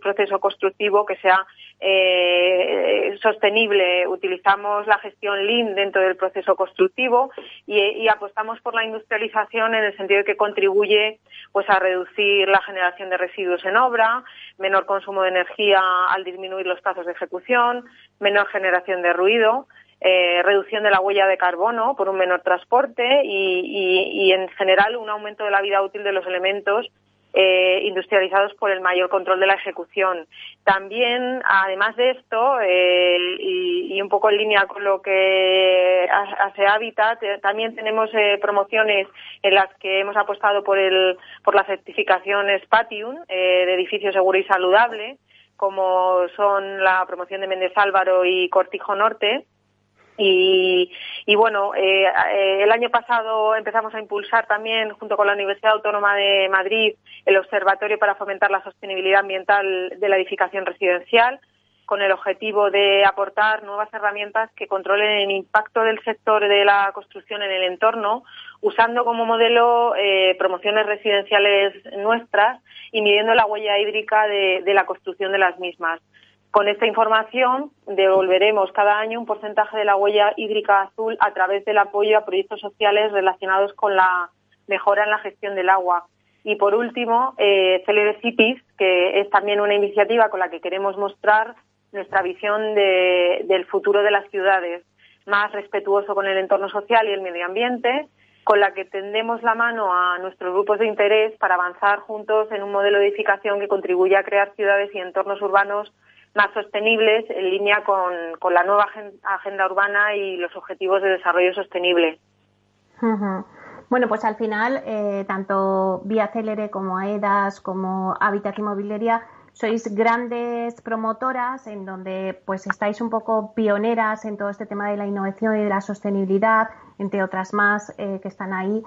[SPEAKER 3] proceso constructivo que sea eh, sostenible. Utilizamos la gestión Lean dentro del proceso constructivo y, y, apostamos por la industrialización en el sentido de que contribuye pues a reducir la generación de residuos en obra, menor consumo de energía al disminuir los plazos de ejecución, menor generación de ruido. Eh, reducción de la huella de carbono por un menor transporte y, en general un aumento de la vida útil de los elementos eh, industrializados por el mayor control de la ejecución. También, además de esto, eh, y, un poco en línea con lo que hace Habitat, también tenemos promociones en las que hemos apostado por, el, por la certificación Spatium de edificio seguro y saludable, como son la promoción de Méndez Álvaro y Cortijo Norte y, bueno, eh, el año pasado empezamos a impulsar también, junto con la Universidad Autónoma de Madrid, el Observatorio para fomentar la sostenibilidad ambiental de la edificación residencial, con el objetivo de aportar nuevas herramientas que controlen el impacto del sector de la construcción en el entorno, usando como modelo eh, promociones residenciales nuestras y midiendo la huella hídrica de la construcción de las mismas. Con esta información devolveremos cada año un porcentaje de la huella hídrica azul a través del apoyo a proyectos sociales relacionados con la mejora en la gestión del agua. Y por último, eh, Cities, que es también una iniciativa con la que queremos mostrar nuestra visión del futuro de las ciudades, más respetuoso con el entorno social y el medio ambiente, con la que tendemos la mano a nuestros grupos de interés para avanzar juntos en un modelo de edificación que contribuya a crear ciudades y entornos urbanos más sostenibles en línea con, la nueva agenda urbana y los objetivos de desarrollo sostenible.
[SPEAKER 2] Bueno, pues al final, eh, tanto Vía Célere como AEDAS, como Habitat Inmobiliaria, sois grandes promotoras en donde pues estáis un poco pioneras en todo este tema de la innovación y de la sostenibilidad, entre otras más eh, que están ahí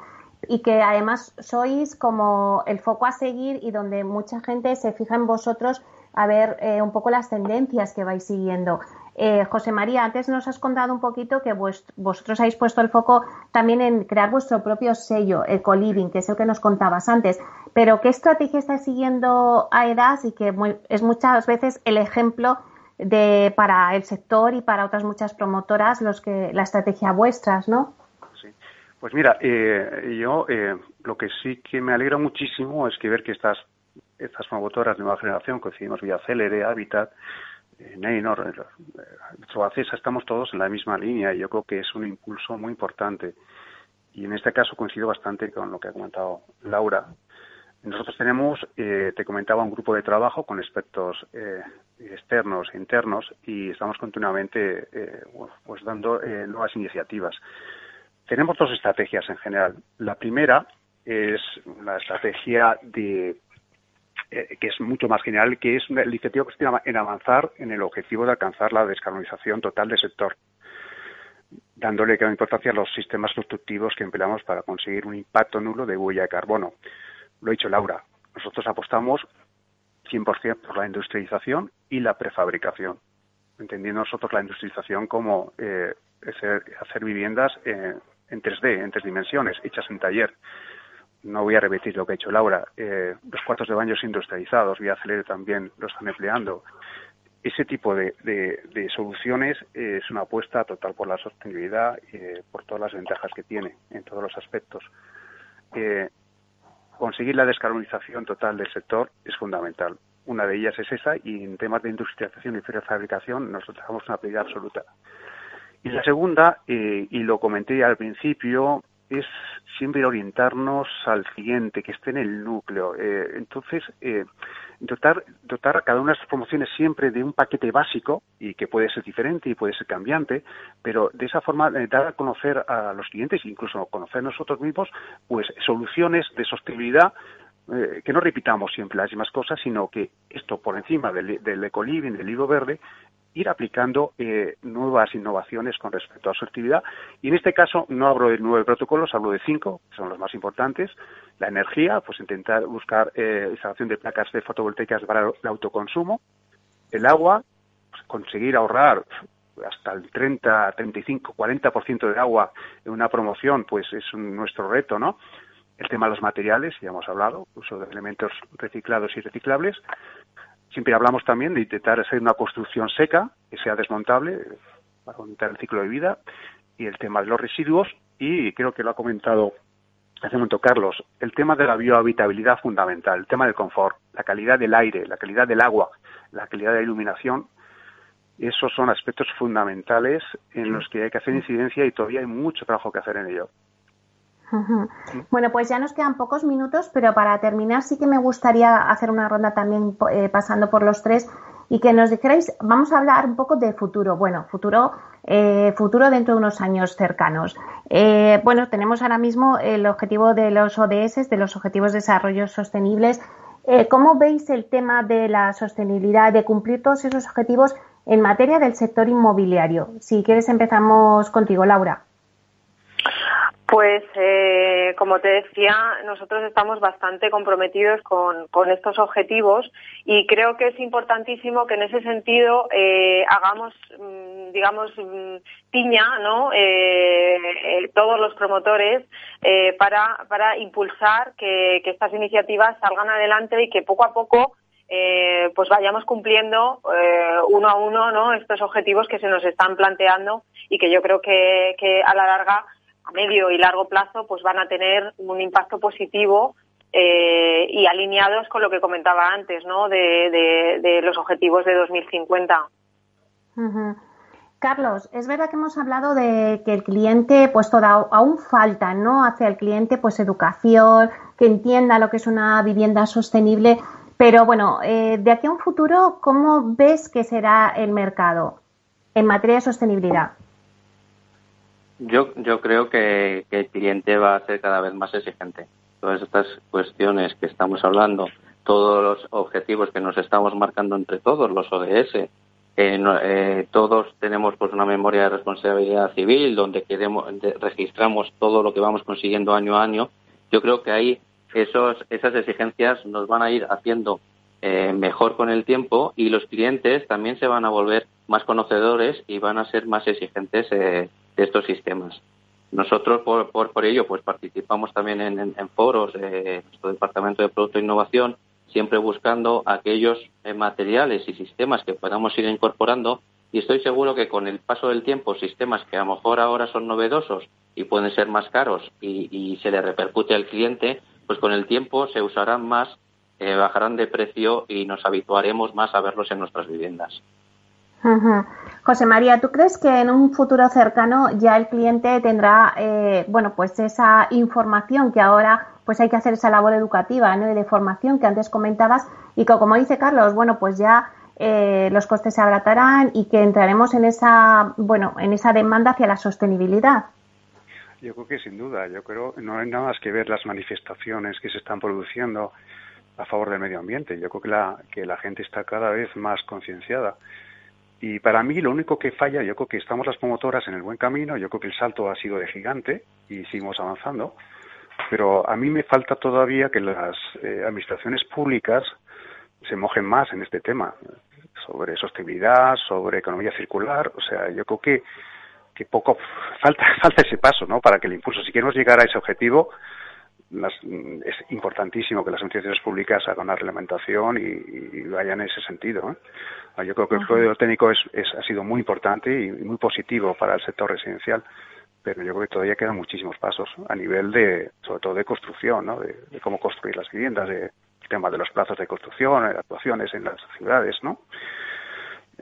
[SPEAKER 2] y que además sois como el foco a seguir y donde mucha gente se fija en vosotros a ver eh, un poco las tendencias que vais siguiendo. Eh, José María, antes nos has contado un poquito que vosotros habéis puesto el foco también en crear vuestro propio sello, Ecoliving, que es el que nos contabas antes. Pero, ¿qué estrategia está siguiendo AEDAS y que es muchas veces el ejemplo de, para el sector y para otras muchas promotoras los que la estrategia vuestras, ¿no?
[SPEAKER 5] Sí. Pues mira, eh, yo lo que sí que me alegra muchísimo es que ver que estás estas promotoras de nueva generación, coincidimos vía Célere, Habitat, eh, Neynor, eh, estamos todos en la misma línea y yo creo que es un impulso muy importante. Y en este caso coincido bastante con lo que ha comentado Laura. Nosotros tenemos, eh, te comentaba, un grupo de trabajo con expertos eh, externos e internos y estamos continuamente eh, pues dando eh, nuevas iniciativas. Tenemos dos estrategias en general. La primera es la estrategia de eh, que es mucho más general, que es el iniciativa que está en avanzar en el objetivo de alcanzar la descarbonización total del sector, dándole gran importancia a los sistemas constructivos que empleamos para conseguir un impacto nulo de huella de carbono. Lo ha dicho Laura, nosotros apostamos 100% por la industrialización y la prefabricación, entendiendo nosotros la industrialización como eh, hacer, viviendas eh, en 3D, en tres dimensiones, hechas en taller no voy a repetir lo que ha hecho Laura, eh, los cuartos de baños industrializados, Vía Celere también lo están empleando. Ese tipo de, soluciones es una apuesta total por la sostenibilidad, eh, por todas las ventajas que tiene en todos los aspectos. Eh, conseguir la descarbonización total del sector es fundamental. Una de ellas es esa y en temas de industrialización y fabricación nosotros damos una prioridad absoluta. Y la segunda, y lo comenté al principio, es siempre orientarnos al siguiente, que esté en el núcleo. Eh, entonces, eh, dotar, dotar a cada una de las promociones siempre de un paquete básico y que puede ser diferente y puede ser cambiante, pero de esa forma eh, dar a conocer a los clientes, incluso conocer nosotros mismos, pues soluciones de sostenibilidad que no repitamos siempre las mismas cosas, sino que esto por encima del, del ecoliving, del libro verde, ir aplicando eh, nuevas innovaciones con respecto a su actividad. Y en este caso no hablo de nueve protocolos, hablo de cinco, que son los más importantes. La energía, pues intentar buscar eh, instalación de placas de fotovoltaicas para el autoconsumo. El agua, pues conseguir ahorrar hasta el 30, 35, 40% de agua en una promoción, pues es nuestro reto, ¿no? El tema de los materiales, ya hemos hablado, uso de elementos reciclados y reciclables. Siempre hablamos también de intentar hacer una construcción seca, que sea desmontable, para aumentar el ciclo de vida, y el tema de los residuos, y creo que lo ha comentado hace un momento Carlos, el tema de la biohabitabilidad fundamental, el tema del confort, la calidad del aire, la calidad del agua, la calidad de la iluminación, esos son aspectos fundamentales en los que hay que hacer incidencia y todavía hay mucho trabajo que hacer en ello.
[SPEAKER 2] Bueno, pues ya nos quedan pocos minutos, pero para terminar sí que me gustaría hacer una ronda también eh, pasando por los tres y que nos dijerais, vamos a hablar un poco de futuro. Bueno, futuro, eh, futuro dentro de unos años cercanos. Eh, bueno, tenemos ahora mismo el objetivo de los ODS, de los Objetivos de Desarrollo Sostenibles. ¿Cómo veis el tema de la sostenibilidad, de cumplir todos esos objetivos en materia del sector inmobiliario? Si quieres empezamos contigo, Laura.
[SPEAKER 3] Pues, eh, como te decía, nosotros estamos bastante comprometidos con, estos objetivos y creo que es importantísimo que en ese sentido eh, hagamos, mm, digamos, mm, piña, ¿no? Eh, todos los promotores para, para impulsar que, estas iniciativas salgan adelante y que poco a poco pues vayamos cumpliendo uno a uno ¿no? estos objetivos que se nos están planteando y que yo creo que, que a la larga medio y largo plazo pues van a tener un impacto positivo eh, y alineados con lo que comentaba antes, ¿no? De, los objetivos de 2050.
[SPEAKER 2] Carlos, es verdad que hemos hablado de que el cliente, pues toda, aún falta, ¿no? Hacia el cliente, pues educación, que entienda lo que es una vivienda sostenible. Pero bueno, eh, de aquí a un futuro, ¿cómo ves que será el mercado en materia de sostenibilidad?
[SPEAKER 4] Yo, yo creo que, el cliente va a ser cada vez más exigente. Todas estas cuestiones que estamos hablando, todos los objetivos que nos estamos marcando entre todos, los ODS, eh, todos tenemos pues una memoria de responsabilidad civil donde queremos, registramos todo lo que vamos consiguiendo año a año. Yo creo que ahí esos, esas exigencias nos van a ir haciendo eh, mejor con el tiempo y los clientes también se van a volver más conocedores y van a ser más exigentes eh, estos sistemas. Nosotros, por, por, ello, pues participamos también en, foros de nuestro Departamento de Producto e Innovación, siempre buscando aquellos eh, materiales y sistemas que podamos ir incorporando y estoy seguro que con el paso del tiempo, sistemas que a lo mejor ahora son novedosos y pueden ser más caros y, se le repercute al cliente, pues con el tiempo se usarán más, eh, bajarán de precio y nos habituaremos más a verlos en nuestras viviendas.
[SPEAKER 2] José María, ¿tú crees que en un futuro cercano ya el cliente tendrá, eh, bueno, pues esa información que ahora pues hay que hacer esa labor educativa y de formación que antes comentabas y que como dice Carlos, bueno, pues ya eh, los costes se abratarán y que entraremos en esa, bueno, en esa demanda hacia la sostenibilidad?
[SPEAKER 5] Yo creo que sin duda, yo creo no hay nada más que ver las manifestaciones que se están produciendo a favor del medio ambiente. Yo creo que la, que la gente está cada vez más concienciada y para mí lo único que falla, yo creo que estamos las promotoras en el buen camino, yo creo que el salto ha sido de gigante y seguimos avanzando, pero a mí me falta todavía que las eh, administraciones públicas se mojen más en este tema, sobre sostenibilidad, sobre economía circular, o sea, yo creo que, que poco falta, (laughs) falta ese paso, ¿no? Para que el impulso, si queremos llegar a ese objetivo, es importantísimo que las instituciones públicas hagan una reglamentación y, vayan en ese sentido. Ah, yo creo que el fluido técnico es, ha sido muy importante y muy positivo para el sector residencial, pero yo creo que todavía quedan muchísimos pasos a nivel de, sobre todo de construcción, ¿no? de, cómo construir las viviendas, de, el tema de los plazos de construcción, de actuaciones en las ciudades, ¿no?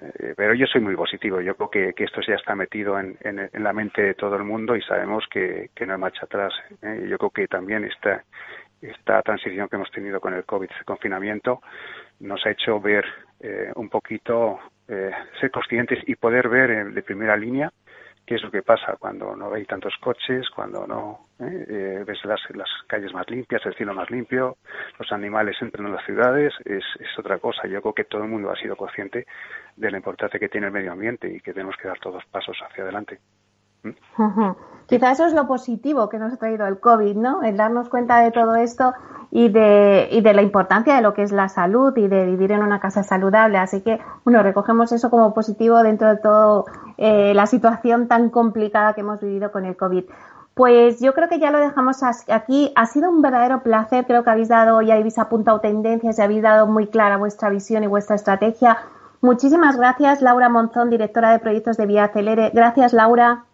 [SPEAKER 5] Eh, pero yo soy muy positivo. Yo creo que, esto ya está metido en, la mente de todo el mundo y sabemos que, no hay marcha atrás. ¿eh? Yo creo que también esta, esta transición que hemos tenido con el COVID, ese confinamiento, nos ha hecho ver eh, un poquito, ser conscientes y poder ver de primera línea qué es lo que pasa cuando no hay tantos coches, cuando no ¿eh? Eh, ves las, las, calles más limpias, el cielo más limpio, los animales entran en las ciudades, es, es, otra cosa. Yo creo que todo el mundo ha sido consciente de la importancia que tiene el medio ambiente y que tenemos que dar todos pasos hacia adelante.
[SPEAKER 2] ¿Mm? (laughs) Quizá eso es lo positivo que nos ha traído el COVID, ¿no? El darnos cuenta de todo esto y de, y de la importancia de lo que es la salud y de vivir en una casa saludable. Así que, bueno, recogemos eso como positivo dentro de todo eh, la situación tan complicada que hemos vivido con el COVID. Pues yo creo que ya lo dejamos aquí. Ha sido un verdadero placer. Creo que habéis dado y habéis apuntado tendencias y habéis dado muy clara vuestra visión y vuestra estrategia. Muchísimas gracias, Laura Monzón, directora de proyectos de Vía Acelere. Gracias, Laura.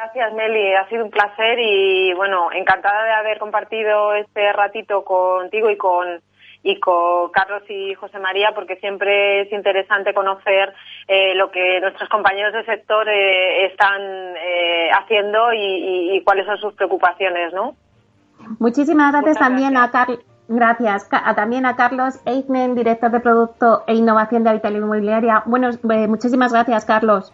[SPEAKER 3] Gracias, Meli. Ha sido un placer y, bueno, encantada de haber compartido este ratito contigo y con, y con Carlos y José María, porque siempre es interesante conocer eh, lo que nuestros compañeros del sector eh, están eh, haciendo y, y, cuáles son sus preocupaciones, ¿no?
[SPEAKER 2] Muchísimas gracias también a Carlos. Gracias. también a Carlos Eichnen, director de Producto e Innovación de Habitat Inmobiliaria. Bueno, muchísimas gracias, Carlos.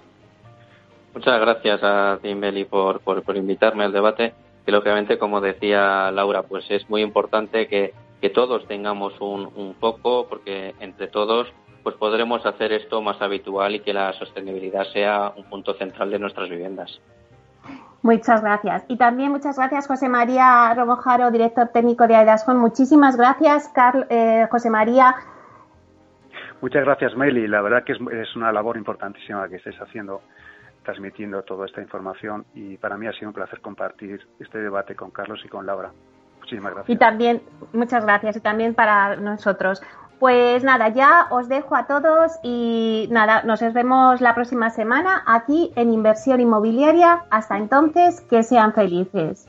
[SPEAKER 4] Muchas gracias a Timbeli por, por, por, invitarme al debate. Que lógicamente, como decía Laura, pues es muy importante que, que todos tengamos un, un foco, porque entre todos pues podremos hacer esto más habitual y que la sostenibilidad sea un punto central de nuestras viviendas.
[SPEAKER 2] Muchas gracias. Y también muchas gracias, José María Romojaro, director técnico de Aidascon. Muchísimas gracias, Carl, eh, José María.
[SPEAKER 5] Muchas gracias, Meli. La verdad que es, es una labor importantísima que estáis haciendo transmitiendo toda esta información y para mí ha sido un placer compartir este debate con Carlos y con Laura. Muchísimas gracias.
[SPEAKER 2] Y también, muchas gracias, y también para nosotros. Pues nada, ya os dejo a todos y nada, nos vemos la próxima semana aquí en Inversión Inmobiliaria. Hasta entonces, que sean felices.